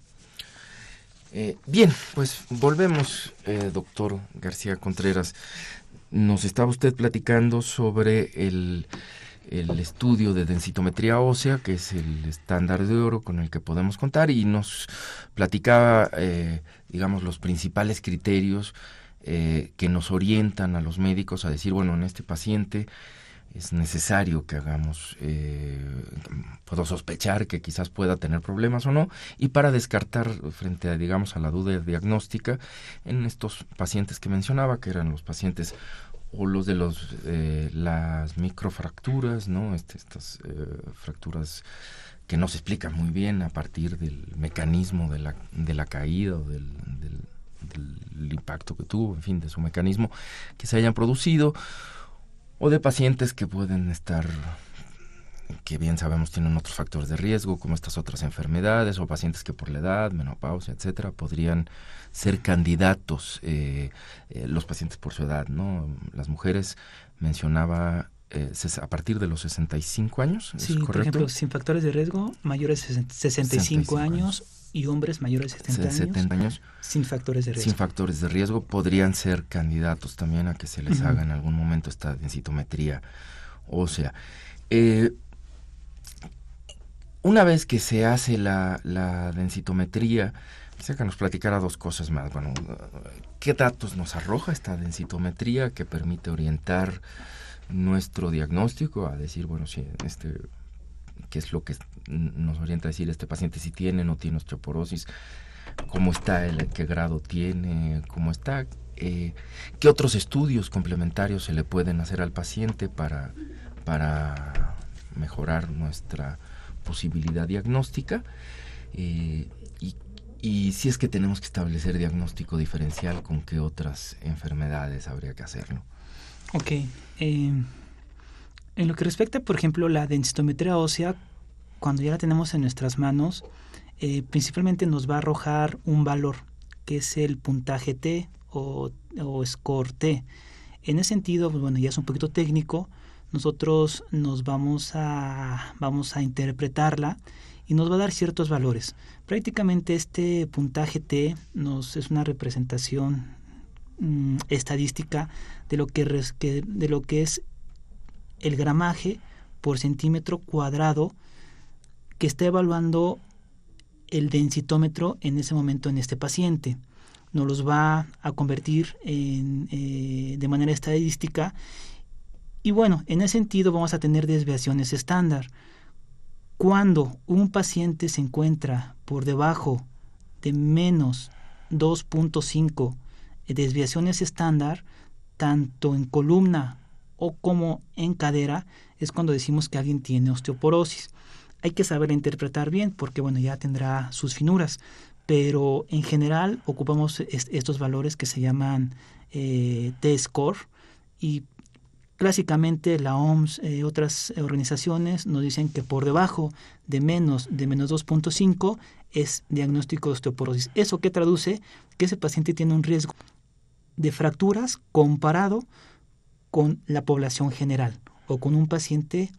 Eh, bien, pues volvemos, eh, doctor García Contreras. Nos estaba usted platicando sobre el, el estudio de densitometría ósea, que es el estándar de oro con el que podemos contar, y nos platicaba, eh, digamos, los principales criterios eh, que nos orientan a los médicos a decir, bueno, en este paciente es necesario que hagamos, eh, puedo sospechar que quizás pueda tener problemas o no, y para descartar frente a, digamos, a la duda diagnóstica en estos pacientes que mencionaba, que eran los pacientes o los de los eh, las microfracturas, ¿no? Este, estas eh, fracturas que no se explican muy bien a partir del mecanismo de la, de la caída o del, del impacto que tuvo, en fin, de su mecanismo que se hayan producido o de pacientes que pueden estar que bien sabemos tienen otros factores de riesgo como estas otras enfermedades o pacientes que por la edad, menopausia, etcétera, podrían ser candidatos eh, eh, los pacientes por su edad, ¿no? Las mujeres mencionaba eh, a partir de los 65 años, ¿es sí, por ejemplo, sin factores de riesgo, mayores de 65, años, y hombres mayores de 70, años, sin factores de riesgo. Sin factores de riesgo podrían ser candidatos también a que se les haga en algún momento esta densitometría ósea. Eh, una vez que se hace la, la densitometría, quisiera que nos platicara dos cosas más. Bueno, ¿qué datos nos arroja esta densitometría que permite orientar nuestro diagnóstico a decir, bueno, si este qué es lo que nos orienta a decir este paciente si tiene, no tiene osteoporosis, cómo está, el, qué grado tiene, cómo está, eh, qué otros estudios complementarios se le pueden hacer al paciente para, para mejorar nuestra posibilidad diagnóstica eh, y, y, si es que tenemos que establecer diagnóstico diferencial, con qué otras enfermedades habría que hacerlo. Ok. Eh, en lo que respecta, por ejemplo, la densitometría ósea, cuando ya la tenemos en nuestras manos, eh, principalmente nos va a arrojar un valor, que es el puntaje T o, score T. En ese sentido, pues bueno, ya es un poquito técnico, nosotros nos vamos a, vamos a interpretarla y nos va a dar ciertos valores. Prácticamente este puntaje T nos es una representación mm, estadística de lo que, de lo que es el gramaje por centímetro cuadrado que está evaluando el densitómetro en ese momento en este paciente. Nos los va a convertir en, eh, de manera estadística y bueno, en ese sentido vamos a tener desviaciones estándar. Cuando un paciente se encuentra por debajo de menos 2.5 desviaciones estándar, tanto en columna o como en cadera es cuando decimos que alguien tiene osteoporosis. Hay que saber interpretar bien porque bueno, ya tendrá sus finuras, pero en general ocupamos estos valores que se llaman eh, T-score y clásicamente la OMS y eh, otras organizaciones nos dicen que por debajo de menos de menos 2.5 es diagnóstico de osteoporosis. ¿Eso qué traduce? Que ese paciente tiene un riesgo de fracturas comparado con la población general o con un paciente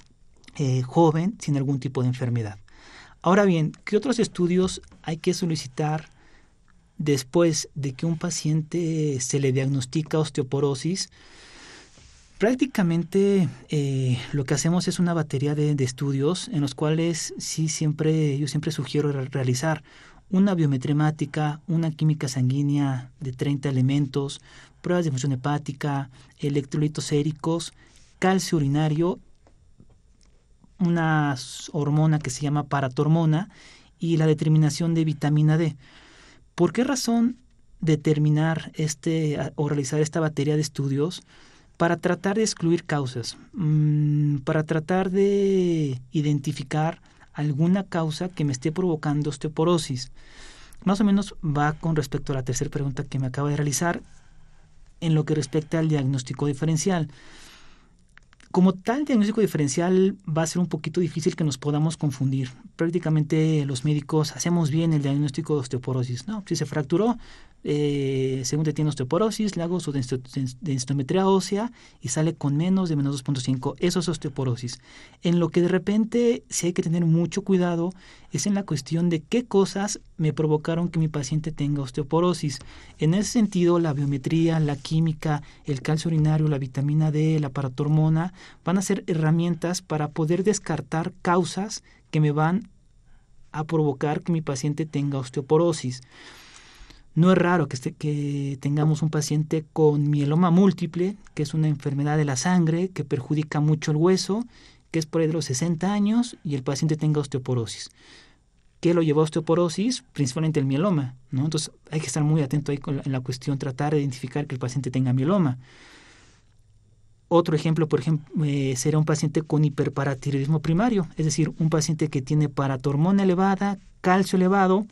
eh, joven sin algún tipo de enfermedad. Ahora bien, ¿qué otros estudios hay que solicitar después de que un paciente se le diagnostica osteoporosis? Prácticamente eh, lo que hacemos es una batería de, estudios en los cuales sí siempre yo siempre sugiero realizar una biometremática, una química sanguínea de 30 elementos, pruebas de función hepática, electrolitos séricos, calcio urinario, una hormona que se llama paratormona y la determinación de vitamina D. ¿Por qué razón determinar este o realizar esta batería de estudios? Para tratar de excluir causas, mm, para tratar de identificar alguna causa que me esté provocando osteoporosis. Más o menos va con respecto a la tercera pregunta que me acaba de realizar, en lo que respecta al diagnóstico diferencial. Como tal diagnóstico diferencial va a ser un poquito difícil que nos podamos confundir, prácticamente los médicos hacemos bien el diagnóstico de osteoporosis. No, si se fracturó, eh, según tiene osteoporosis, le hago su densitometría ósea y sale con menos de menos 2.5. Eso es osteoporosis. En lo que de repente sí hay que tener mucho cuidado es en la cuestión de qué cosas me provocaron que mi paciente tenga osteoporosis. En ese sentido, la biometría, la química, el calcio urinario, la vitamina D, la paratormona van a ser herramientas para poder descartar causas que me van a provocar que mi paciente tenga osteoporosis. No es raro que, este, que tengamos un paciente con mieloma múltiple, que es una enfermedad de la sangre que perjudica mucho el hueso, que es por ahí de los 60 años y el paciente tenga osteoporosis. ¿Qué lo llevó a osteoporosis? Principalmente el mieloma. ¿no? Entonces hay que estar muy atento ahí en la cuestión, tratar de identificar que el paciente tenga mieloma. Otro ejemplo, por ejemplo, eh, será un paciente con hiperparatiroidismo primario, es decir, un paciente que tiene paratormona elevada, calcio elevado,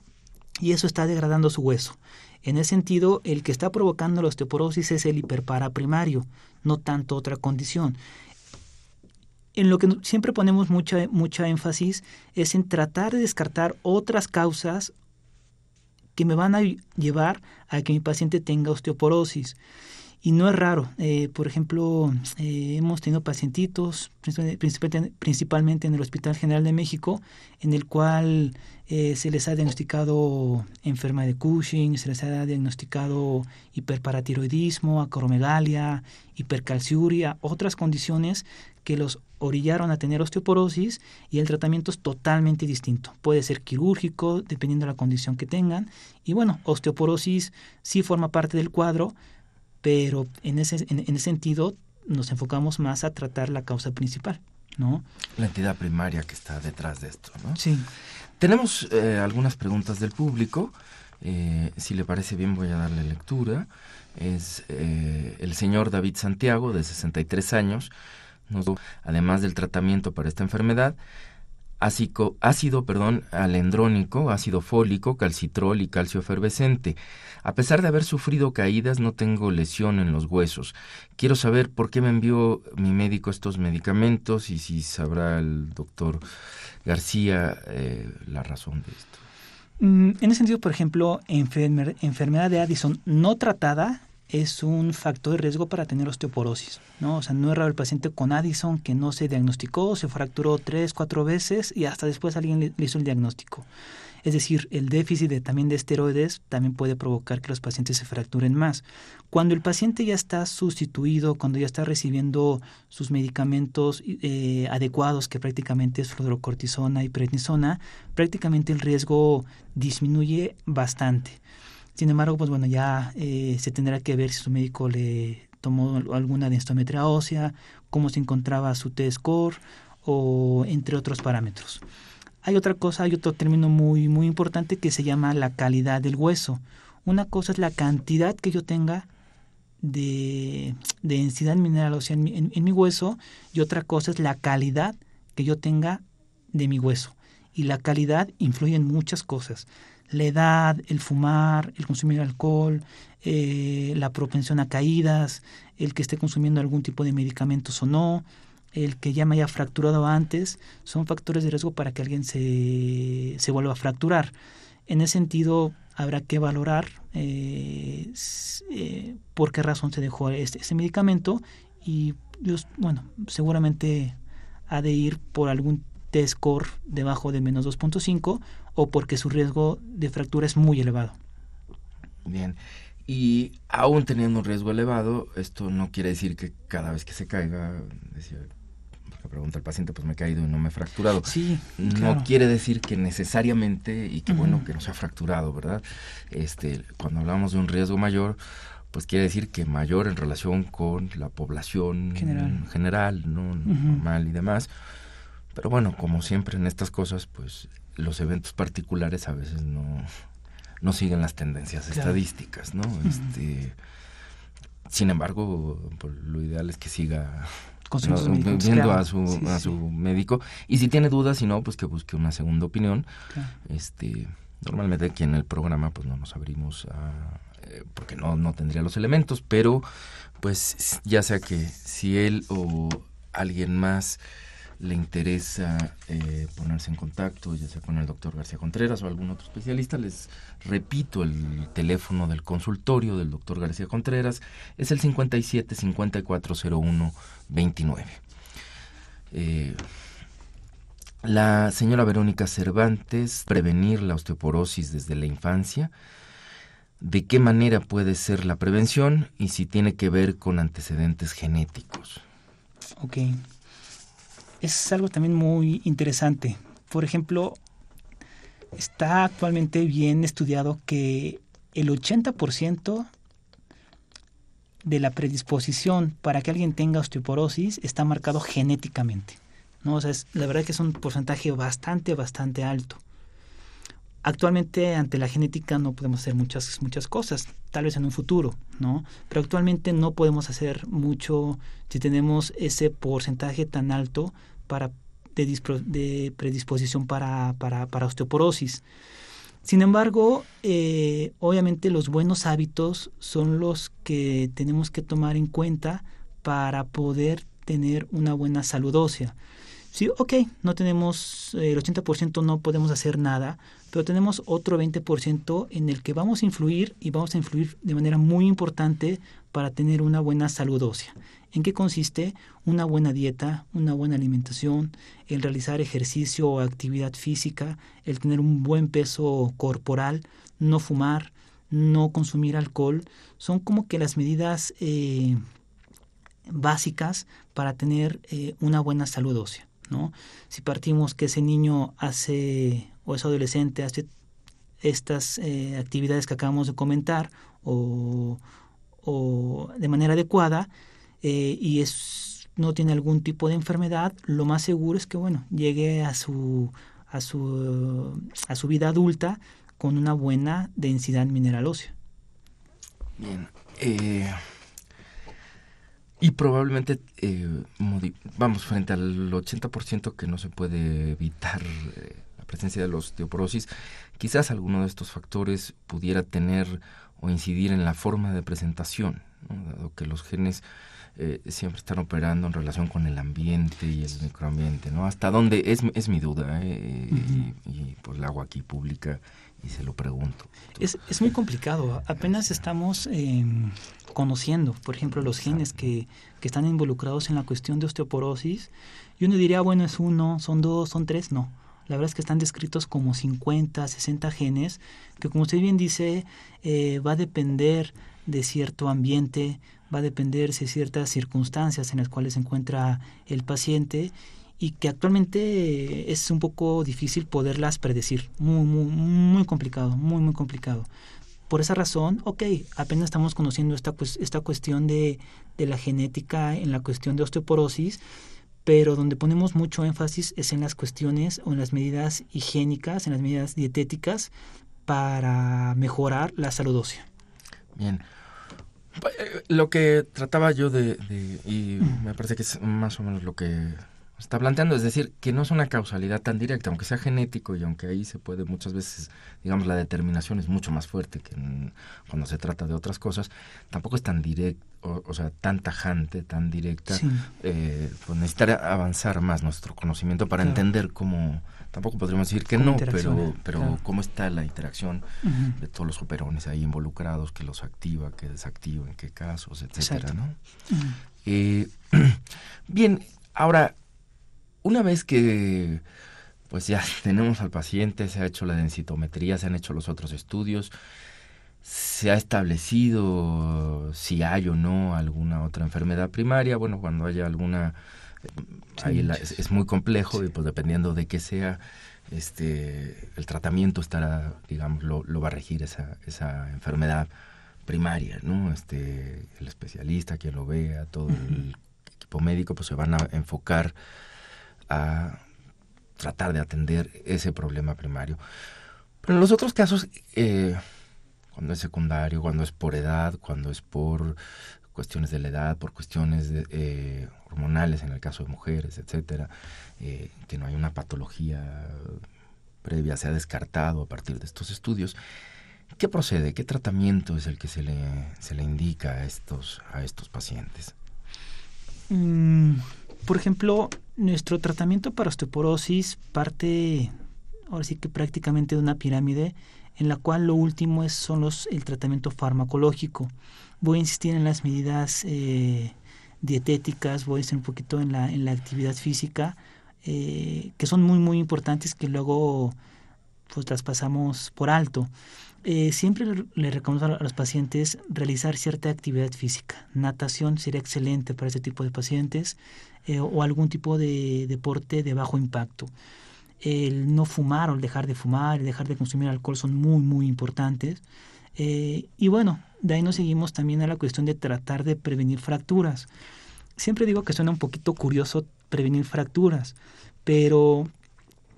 y eso está degradando su hueso. En ese sentido, el que está provocando la osteoporosis es el hiperpara primario, no tanto otra condición. En lo que siempre ponemos mucha, mucha énfasis es en tratar de descartar otras causas que me van a llevar a que mi paciente tenga osteoporosis. Y no es raro. Eh, por ejemplo, eh, hemos tenido pacientitos, principalmente en el Hospital General de México, en el cual eh, se les ha diagnosticado enferma de Cushing, se les ha diagnosticado hiperparatiroidismo, acromegalia, hipercalciuria, otras condiciones que los orillaron a tener osteoporosis y el tratamiento es totalmente distinto. Puede ser quirúrgico, dependiendo de la condición que tengan. Y bueno, osteoporosis sí forma parte del cuadro, pero en ese, en, ese sentido nos enfocamos más a tratar la causa principal, ¿no? La entidad primaria que está detrás de esto, ¿no? Sí. Tenemos eh, algunas preguntas del público. Eh, si le parece bien, voy a darle lectura. Es eh, el señor David Santiago, de 63 años. Nos, además del tratamiento para esta enfermedad, ácido, ácido perdón, alendrónico, ácido fólico, calcitrol y calcio efervescente. A pesar de haber sufrido caídas, no tengo lesión en los huesos. Quiero saber por qué me envió mi médico estos medicamentos y si sabrá el doctor García eh, la razón de esto. Mm, en ese sentido, por ejemplo, enfermedad de Addison no tratada es un factor de riesgo para tener osteoporosis. ¿no? O sea, no es raro el paciente con Addison que no se diagnosticó, se fracturó tres, cuatro veces y hasta después alguien le, hizo el diagnóstico. Es decir, el déficit de, también de esteroides también puede provocar que los pacientes se fracturen más. Cuando el paciente ya está sustituido, cuando ya está recibiendo sus medicamentos eh, adecuados, que prácticamente es fluorocortisona y prednisona, prácticamente el riesgo disminuye bastante. Sin embargo, pues bueno, ya eh, se tendrá que ver si su médico le tomó alguna densitometría ósea, cómo se encontraba su T-score o entre otros parámetros. Hay otra cosa, hay otro término muy, muy importante que se llama la calidad del hueso. Una cosa es la cantidad que yo tenga de, densidad mineral ósea en en mi hueso y otra cosa es la calidad que yo tenga de mi hueso. Y la calidad influye en muchas cosas la edad, el fumar, el consumir alcohol, eh, la propensión a caídas, el que esté consumiendo algún tipo de medicamentos o no, el que ya me haya fracturado antes, son factores de riesgo para que alguien se, se vuelva a fracturar. En ese sentido, habrá que valorar eh, eh, por qué razón se dejó este, este medicamento y, bueno, seguramente ha de ir por algún T-score debajo de menos 2.5 o porque su riesgo de fractura es muy elevado. Bien. Y aún teniendo un riesgo elevado, esto no quiere decir que cada vez que se caiga, decía, pregunta el paciente, pues me he caído y no me he fracturado. Sí, no quiere decir que necesariamente, y que bueno que no se ha fracturado, ¿verdad? Este, cuando hablamos de un riesgo mayor, pues quiere decir que mayor en relación con la población general, general ¿no? normal y demás. Pero bueno, como siempre en estas cosas, pues los eventos particulares a veces no, no siguen las tendencias estadísticas, ¿no? Este, sin embargo, pues, lo ideal es que siga viendo a su, a su médico. Y si tiene dudas, si no, pues que busque una segunda opinión. Este, normalmente aquí en el programa pues no nos abrimos a, eh, porque no, no tendría los elementos, pero pues ya sea que si él o alguien más le interesa eh, ponerse en contacto, ya sea con el doctor García Contreras o algún otro especialista, les repito el teléfono del consultorio del doctor García Contreras, es el 57 5401 29. la señora Verónica Cervantes, prevenir la osteoporosis desde la infancia, de qué manera puede ser la prevención y si tiene que ver con antecedentes genéticos. Ok es algo también muy interesante. Por ejemplo, está actualmente bien estudiado que el 80% de la predisposición para que alguien tenga osteoporosis está marcado genéticamente. ¿no? O sea, la verdad que es un porcentaje bastante, bastante alto. Actualmente ante la genética no podemos hacer muchas, muchas cosas, tal vez en un futuro, ¿no? Pero actualmente no podemos hacer mucho si tenemos ese porcentaje tan alto de, predisposición para, osteoporosis. Sin embargo, eh, obviamente los buenos hábitos son los que tenemos que tomar en cuenta para poder tener una buena salud ósea. Sí, ok, no tenemos el 80% no podemos hacer nada, pero tenemos otro 20% en el que vamos a influir y vamos a influir de manera muy importante para tener una buena salud ósea. ¿En qué consiste? Una buena dieta, una buena alimentación, el realizar ejercicio o actividad física, el tener un buen peso corporal, no fumar, no consumir alcohol, son como que las medidas eh, básicas para tener eh, una buena salud ósea. ¿no? Si partimos que ese niño hace o ese adolescente hace estas eh, actividades que acabamos de comentar o, o de manera adecuada, eh, y es, no tiene algún tipo de enfermedad, lo más seguro es que bueno, llegue a su, a su, a su vida adulta con una buena densidad mineral ósea. Bien. Eh, y probablemente, eh, vamos, frente al 80% que no se puede evitar la presencia de los osteoporosis, quizás alguno de estos factores pudiera tener o incidir en la forma de presentación, dado que los genes eh, siempre están operando en relación con el ambiente y el microambiente, ¿no? Hasta dónde es, es mi duda, ¿eh? y, pues la hago aquí pública y se lo pregunto. Es, es muy complicado, apenas estamos em, conociendo, por ejemplo, los genes que, que están involucrados en la cuestión de osteoporosis, y uno diría, bueno, es uno, son dos, son tres, no. La verdad es que están descritos como 50, 60 genes, que como usted bien dice, eh, va a depender de cierto ambiente, va a depender de ciertas circunstancias en las cuales se encuentra el paciente y que actualmente es un poco difícil poderlas predecir, muy, muy, muy complicado, muy, muy complicado. Por esa razón, ok, apenas estamos conociendo esta, pues, esta cuestión de, de la genética en la cuestión de osteoporosis, pero donde ponemos mucho énfasis es en las cuestiones o en las medidas higiénicas, en las medidas dietéticas para mejorar la salud ósea. Bien, lo que trataba yo de, y me parece que es más o menos lo que está planteando, es decir, que no es una causalidad tan directa, aunque sea genético y aunque ahí se puede muchas veces, digamos, la determinación es mucho más fuerte que cuando se trata de otras cosas, tampoco es tan directo, o, sea, tan tajante, tan directa, eh, pues necesitaría avanzar más nuestro conocimiento para entender cómo tampoco podríamos decir que no, pero, pero cómo está la interacción de todos los superones ahí involucrados, que los activa, que desactiva, en qué casos, etcétera, ¿no? Eh, bien, ahora, una vez que pues ya tenemos al paciente, se ha hecho la densitometría, se han hecho los otros estudios, se ha establecido si hay o no alguna otra enfermedad primaria, bueno, cuando haya alguna ahí es, muy complejo y pues dependiendo de qué sea, este, el tratamiento estará, digamos, lo, va a regir esa, esa enfermedad primaria, ¿no? Este, el especialista, quien lo vea, todo el equipo médico, pues se van a enfocar a tratar de atender ese problema primario. Pero en los otros casos, eh, cuando es secundario, cuando es por edad, cuando es por cuestiones de la edad, por cuestiones eh, hormonales en el caso de mujeres, etcétera, eh, que no hay una patología previa, se ha descartado a partir de estos estudios. ¿Qué procede? ¿Qué tratamiento es el que se le, se le indica a estos, a estos pacientes? Mm, por ejemplo, nuestro tratamiento para osteoporosis parte, ahora sí que prácticamente de una pirámide en la cual lo último es son los, el tratamiento farmacológico. Voy a insistir en las medidas eh, dietéticas, voy a insistir un poquito en la, en la actividad física, eh, que son muy muy importantes que luego pues las pasamos por alto. Eh, siempre le recomiendo a los pacientes realizar cierta actividad física. Natación sería excelente para este tipo de pacientes eh, o algún tipo de deporte de bajo impacto. El no fumar o el dejar de fumar y dejar de consumir alcohol son muy, muy importantes. Eh, y bueno, de ahí nos seguimos también a la cuestión de tratar de prevenir fracturas. Siempre digo que suena un poquito curioso prevenir fracturas, pero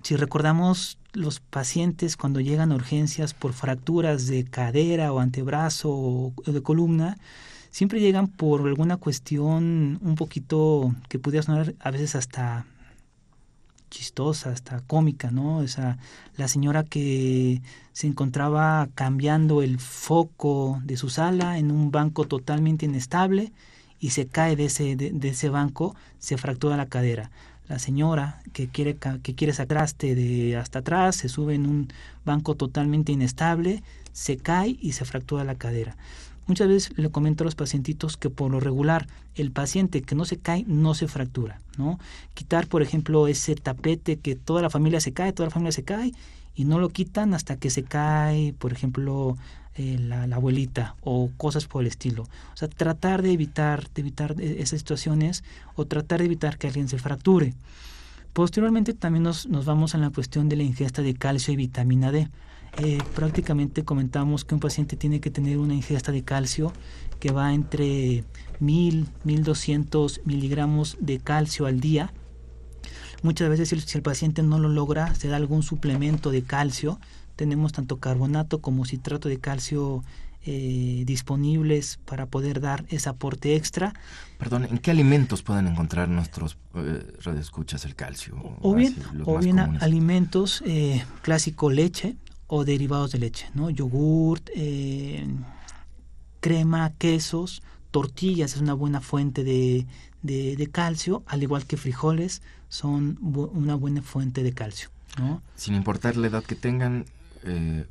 si recordamos los pacientes cuando llegan a urgencias por fracturas de cadera o antebrazo o de columna, siempre llegan por alguna cuestión un poquito que pudiera sonar a veces hasta chistosa, hasta cómica, ¿no? O sea, la señora que se encontraba cambiando el foco de su sala en un banco totalmente inestable y se cae de ese, de ese banco, se fractura la cadera la señora que quiere, que quiere sacaste de hasta atrás, se sube en un banco totalmente inestable, se cae y se fractura la cadera. Muchas veces le comento a los pacientitos que por lo regular el paciente que no se cae no se fractura, ¿no? Quitar, por ejemplo, ese tapete que toda la familia se cae, toda la familia se cae y no lo quitan hasta que se cae, por ejemplo, eh, la, abuelita o cosas por el estilo. O sea, tratar de evitar, de evitar e, esas situaciones o tratar de evitar que alguien se fracture. Posteriormente también nos, nos vamos a la cuestión de la ingesta de calcio y vitamina D. Eh, prácticamente comentamos que un paciente tiene que tener una ingesta de calcio que va entre 1000, 1200 miligramos de calcio al día. Muchas veces si el paciente no lo logra, se da algún suplemento de calcio tenemos tanto carbonato como citrato de calcio eh, disponibles para poder dar ese aporte extra. Perdón, ¿en qué alimentos pueden encontrar nuestros eh, radioescuchas el calcio? O bien, o bien alimentos eh, clásico leche o derivados de leche, ¿no? Yogurt, eh, crema, quesos, tortillas es una buena fuente de, de calcio, al igual que frijoles son una buena fuente de calcio. ¿no? Sin importar la edad que tengan, eh,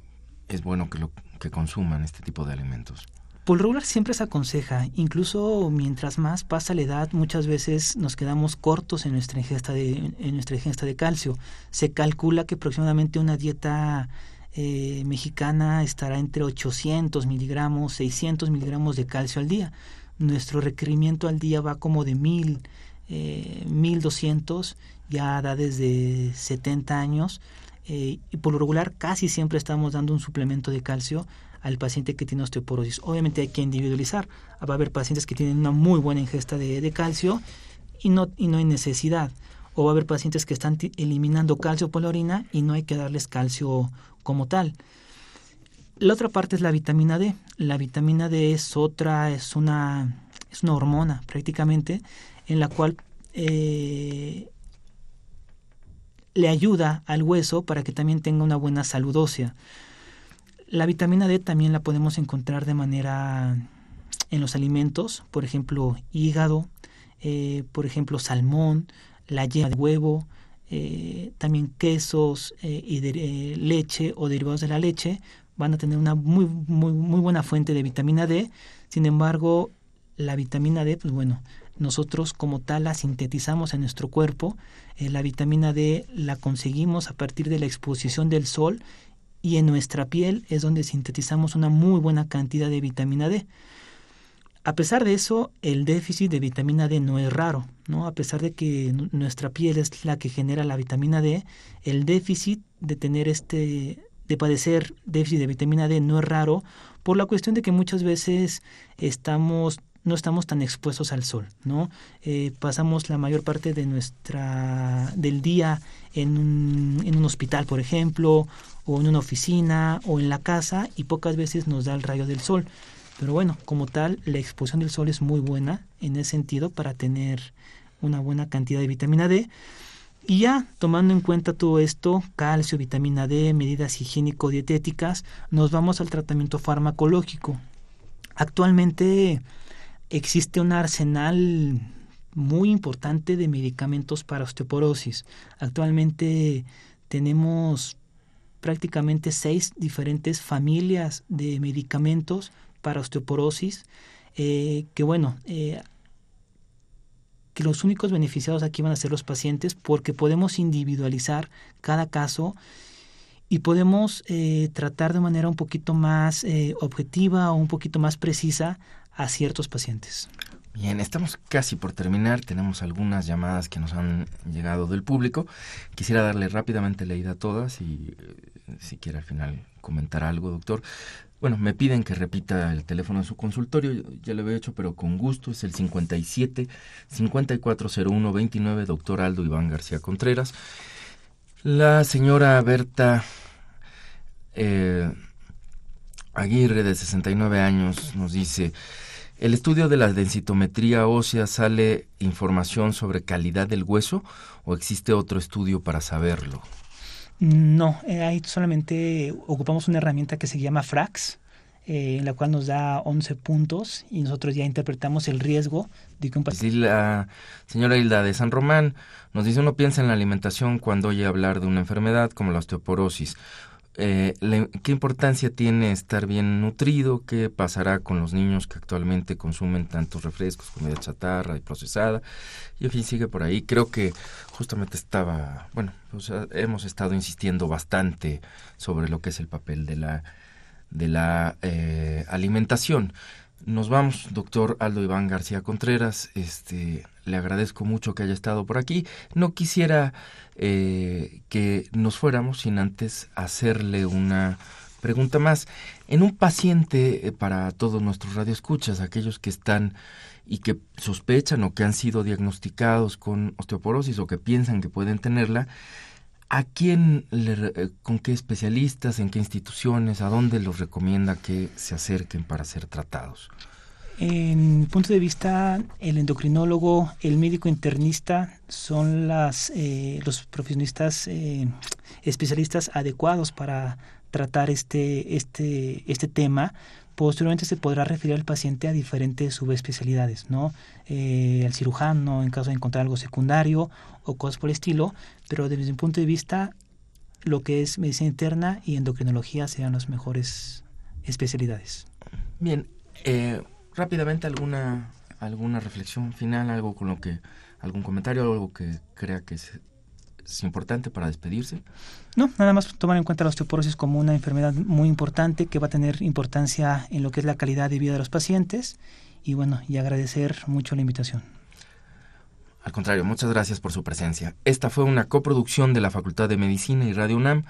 es bueno que, lo, que consuman este tipo de alimentos? Por regular siempre se aconseja, incluso mientras más pasa la edad, muchas veces nos quedamos cortos en nuestra ingesta de, en nuestra ingesta de calcio. Se calcula que aproximadamente una dieta eh, mexicana estará entre 800 miligramos, 600 miligramos de calcio al día. Nuestro requerimiento al día va como de 1000, eh, 1200, ya da desde 70 años. Eh, y por lo regular casi siempre estamos dando un suplemento de calcio al paciente que tiene osteoporosis. Obviamente hay que individualizar. Va a haber pacientes que tienen una muy buena ingesta de, calcio y no, y no hay necesidad. O va a haber pacientes que están eliminando calcio por la orina y no hay que darles calcio como tal. La otra parte es la vitamina D. La vitamina D es otra, es una, es una hormona prácticamente en la cual eh, le ayuda al hueso para que también tenga una buena salud ósea. La vitamina D también la podemos encontrar de manera en los alimentos, por ejemplo, hígado, eh, por ejemplo, salmón, la yema de huevo, eh, también quesos y de, leche o derivados de la leche van a tener una muy, muy, muy buena fuente de vitamina D. Sin embargo, la vitamina D, pues bueno, nosotros como tal la sintetizamos en nuestro cuerpo. Eh, la vitamina D la conseguimos a partir de la exposición del sol y en nuestra piel es donde sintetizamos una muy buena cantidad de vitamina D. A pesar de eso, el déficit de vitamina D no es raro, ¿no? A pesar de que nuestra piel es la que genera la vitamina D, el déficit de tener este de padecer déficit de vitamina D no es raro por la cuestión de que muchas veces estamos no estamos tan expuestos al sol, ¿no? Eh, pasamos la mayor parte de nuestra del día en un, en un hospital, por ejemplo, o en una oficina o en la casa y pocas veces nos da el rayo del sol. Pero bueno, como tal, la exposición del sol es muy buena en ese sentido para tener una buena cantidad de vitamina D. Y ya tomando en cuenta todo esto, calcio, vitamina D, medidas higiénico-dietéticas, nos vamos al tratamiento farmacológico. Actualmente existe un arsenal muy importante de medicamentos para osteoporosis. Actualmente tenemos prácticamente seis diferentes familias de medicamentos para osteoporosis, eh, que bueno, eh, que los únicos beneficiados aquí van a ser los pacientes porque podemos individualizar cada caso y podemos eh, tratar de manera un poquito más objetiva o un poquito más precisa a ciertos pacientes. Bien, estamos casi por terminar. Tenemos algunas llamadas que nos han llegado del público. Quisiera darle rápidamente leída a todas y eh, si quiere al final comentar algo, doctor. Bueno, me piden que repita el teléfono de su consultorio, ya lo había hecho, pero con gusto, es el 57 5401 29, doctor Aldo Iván García Contreras. La señora Berta eh, Aguirre, de 69 años, nos dice, ¿El estudio de la densitometría ósea sale información sobre calidad del hueso o existe otro estudio para saberlo? No, eh, ahí solamente ocupamos una herramienta que se llama FRAX, eh, en la cual nos da 11 puntos y nosotros ya interpretamos el riesgo de que un paciente... la señora Hilda de San Román nos dice, uno piensa en la alimentación cuando oye hablar de una enfermedad como la osteoporosis eh, ¿Qué importancia tiene estar bien nutrido? ¿Qué pasará con los niños que actualmente consumen tantos refrescos, comida chatarra y procesada? Y en fin, sigue por ahí. Creo que justamente estaba, bueno, hemos estado insistiendo bastante sobre lo que es el papel de la, de la eh, alimentación. Nos vamos, doctor Aldo Iván García Contreras. Este, le agradezco mucho que haya estado por aquí. No quisiera eh, que nos fuéramos sin antes hacerle una pregunta más. En un paciente, eh, para todos nuestros radioescuchas, aquellos que están y que sospechan o que han sido diagnosticados con osteoporosis o que piensan que pueden tenerla, ¿A quién, le, eh, con qué especialistas, en qué instituciones, a dónde los recomienda que se acerquen para ser tratados? En punto de vista, el endocrinólogo, el médico internista son las, eh, los profesionistas eh, especialistas adecuados para tratar este, este, este tema Posteriormente se podrá referir al paciente a diferentes subespecialidades, ¿no? Eh, al cirujano en caso de encontrar algo secundario o cosas por el estilo, pero desde mi punto de vista, lo que es medicina interna y endocrinología serían las mejores especialidades. Bien, eh, rápidamente alguna alguna reflexión final, algo con lo que algún comentario, algo que crea que es es importante para despedirse? No, nada más tomar en cuenta la osteoporosis como una enfermedad muy importante que va a tener importancia en lo que es la calidad de vida de los pacientes y bueno, y agradecer mucho la invitación. Al contrario, muchas gracias por su presencia. Esta fue una coproducción de la Facultad de Medicina y Radio UNAM,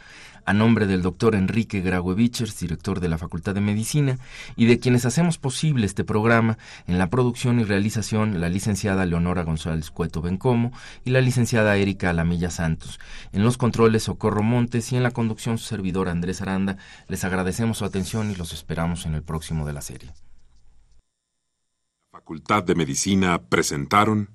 a nombre del doctor Enrique Graue-Vichers, director de la Facultad de Medicina, y de quienes hacemos posible este programa en la producción y realización la licenciada Leonora González Cueto Bencomo y la licenciada Erika Alamilla Santos. En los controles Socorro Montes y en la conducción su servidor Andrés Aranda. Les agradecemos su atención y los esperamos en el próximo de la serie. La Facultad de Medicina presentaron